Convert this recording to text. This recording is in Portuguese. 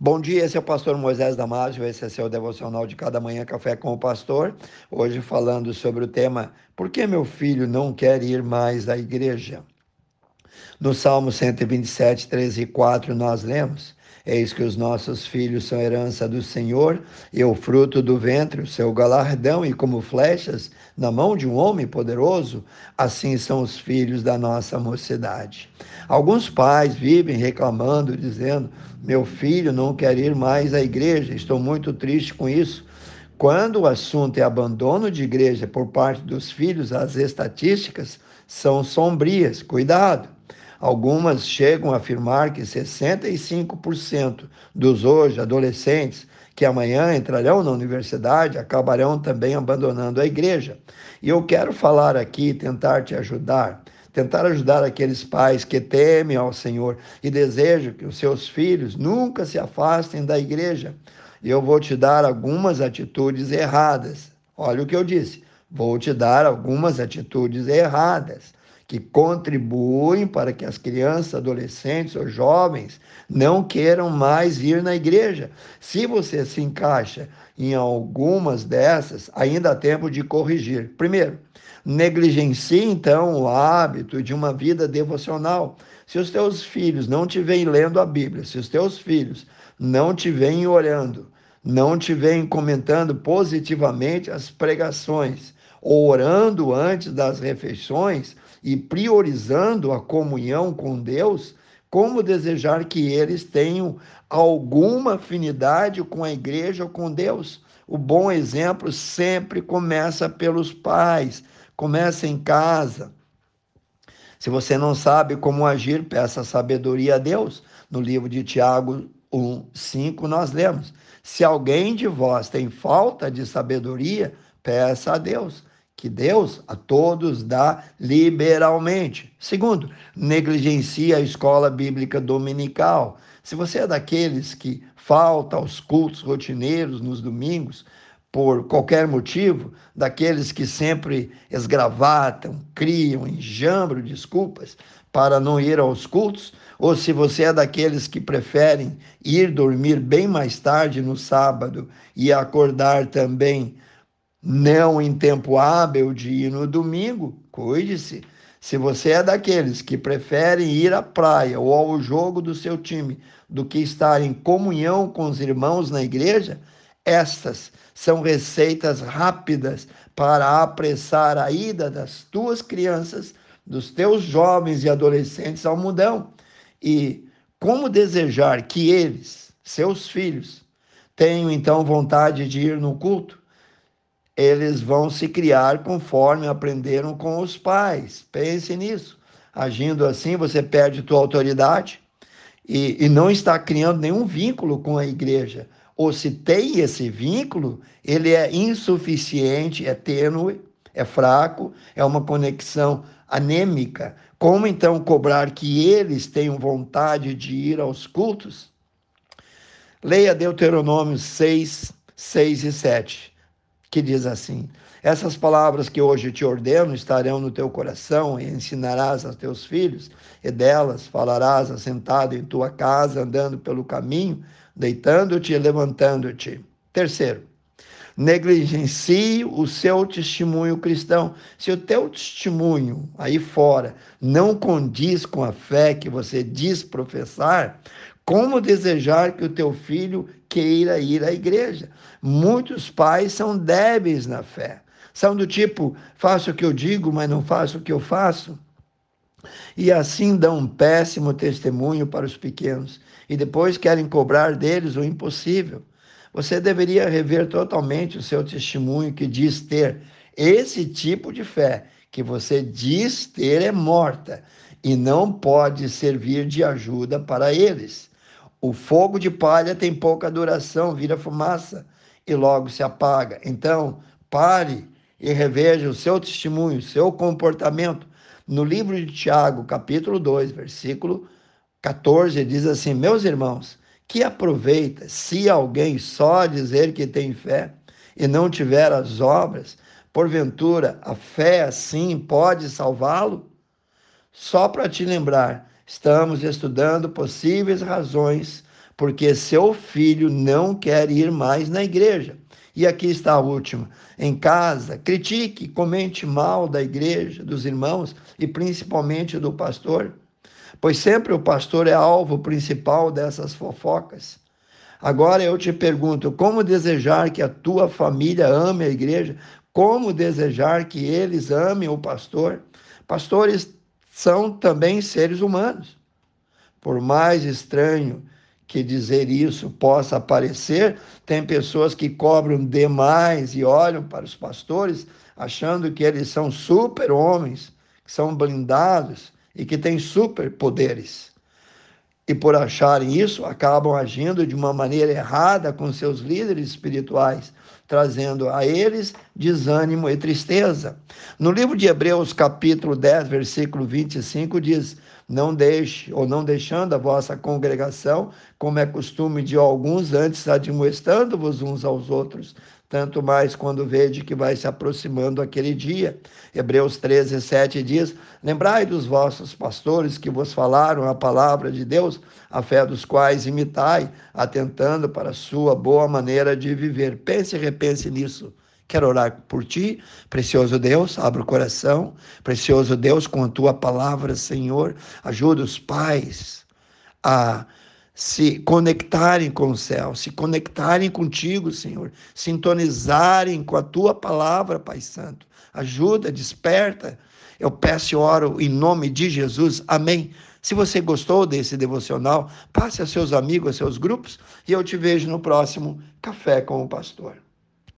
Bom dia, esse é o pastor Moisés Damásio, esse é seu devocional de cada manhã Café com o Pastor. Hoje falando sobre o tema Por que meu filho não quer ir mais à igreja? No Salmo 127, 13 e 4 nós lemos Eis que os nossos filhos são herança do Senhor, e o fruto do ventre, o seu galardão, e como flechas na mão de um homem poderoso, assim são os filhos da nossa mocidade. Alguns pais vivem reclamando, dizendo: Meu filho não quer ir mais à igreja, estou muito triste com isso. Quando o assunto é abandono de igreja por parte dos filhos, as estatísticas são sombrias. Cuidado! Algumas chegam a afirmar que 65% dos hoje adolescentes que amanhã entrarão na universidade acabarão também abandonando a igreja. E eu quero falar aqui, tentar te ajudar, tentar ajudar aqueles pais que temem ao Senhor e desejam que os seus filhos nunca se afastem da igreja. E eu vou te dar algumas atitudes erradas. Olha o que eu disse. Vou te dar algumas atitudes erradas que contribuem para que as crianças, adolescentes ou jovens não queiram mais ir na igreja. Se você se encaixa em algumas dessas, ainda há tempo de corrigir. Primeiro, negligencie então o hábito de uma vida devocional. Se os teus filhos não te vêm lendo a Bíblia, se os teus filhos não te vêm orando, não te vêm comentando positivamente as pregações, orando antes das refeições e priorizando a comunhão com Deus, como desejar que eles tenham alguma afinidade com a igreja ou com Deus? O bom exemplo sempre começa pelos pais, começa em casa. Se você não sabe como agir, peça sabedoria a Deus. No livro de Tiago 1, 5, nós lemos: Se alguém de vós tem falta de sabedoria, peça a Deus que Deus a todos dá liberalmente. Segundo, negligencia a escola bíblica dominical. Se você é daqueles que falta aos cultos rotineiros nos domingos, por qualquer motivo, daqueles que sempre esgravatam, criam, enjambram desculpas para não ir aos cultos, ou se você é daqueles que preferem ir dormir bem mais tarde no sábado e acordar também não em tempo hábil de ir no domingo, cuide-se. Se você é daqueles que preferem ir à praia ou ao jogo do seu time do que estar em comunhão com os irmãos na igreja, estas são receitas rápidas para apressar a ida das tuas crianças, dos teus jovens e adolescentes ao mudão. E como desejar que eles, seus filhos, tenham então vontade de ir no culto? Eles vão se criar conforme aprenderam com os pais. Pense nisso. Agindo assim, você perde tua autoridade e, e não está criando nenhum vínculo com a igreja. Ou se tem esse vínculo, ele é insuficiente, é tênue, é fraco, é uma conexão anêmica. Como então cobrar que eles tenham vontade de ir aos cultos? Leia Deuteronômio 6, 6 e 7 que diz assim: Essas palavras que hoje te ordeno estarão no teu coração e ensinarás a teus filhos, e delas falarás assentado em tua casa, andando pelo caminho, deitando-te e levantando-te. Terceiro, negligencie o seu testemunho cristão. Se o teu testemunho aí fora não condiz com a fé que você diz professar, como desejar que o teu filho queira ir à igreja? Muitos pais são débeis na fé. São do tipo, faço o que eu digo, mas não faço o que eu faço. E assim dão um péssimo testemunho para os pequenos. E depois querem cobrar deles o impossível. Você deveria rever totalmente o seu testemunho que diz ter. Esse tipo de fé que você diz ter é morta e não pode servir de ajuda para eles. O fogo de palha tem pouca duração, vira fumaça e logo se apaga. Então, pare e reveja o seu testemunho, o seu comportamento. No livro de Tiago, capítulo 2, versículo 14, diz assim: Meus irmãos, que aproveita se alguém só dizer que tem fé e não tiver as obras, porventura a fé assim pode salvá-lo? Só para te lembrar, estamos estudando possíveis razões porque seu filho não quer ir mais na igreja. E aqui está a última. Em casa, critique, comente mal da igreja, dos irmãos e principalmente do pastor, pois sempre o pastor é alvo principal dessas fofocas. Agora eu te pergunto: como desejar que a tua família ame a igreja? Como desejar que eles amem o pastor? Pastores são também seres humanos. Por mais estranho que dizer isso possa parecer, tem pessoas que cobram demais e olham para os pastores achando que eles são super homens, que são blindados e que têm super poderes. E por acharem isso, acabam agindo de uma maneira errada com seus líderes espirituais, trazendo a eles desânimo e tristeza. No livro de Hebreus, capítulo 10, versículo 25, diz: não deixe, ou não deixando a vossa congregação, como é costume de alguns, antes admoestando-vos uns aos outros, tanto mais quando vede que vai se aproximando aquele dia. Hebreus 13, 7 diz: Lembrai dos vossos pastores que vos falaram a palavra de Deus, a fé dos quais imitai, atentando para a sua boa maneira de viver. Pense e repense nisso. Quero orar por ti, precioso Deus, abra o coração, precioso Deus, com a tua palavra, Senhor, ajuda os pais a se conectarem com o céu, se conectarem contigo, Senhor, sintonizarem com a tua palavra, Pai Santo. Ajuda, desperta. Eu peço e oro em nome de Jesus. Amém. Se você gostou desse devocional, passe a seus amigos, a seus grupos e eu te vejo no próximo Café com o Pastor.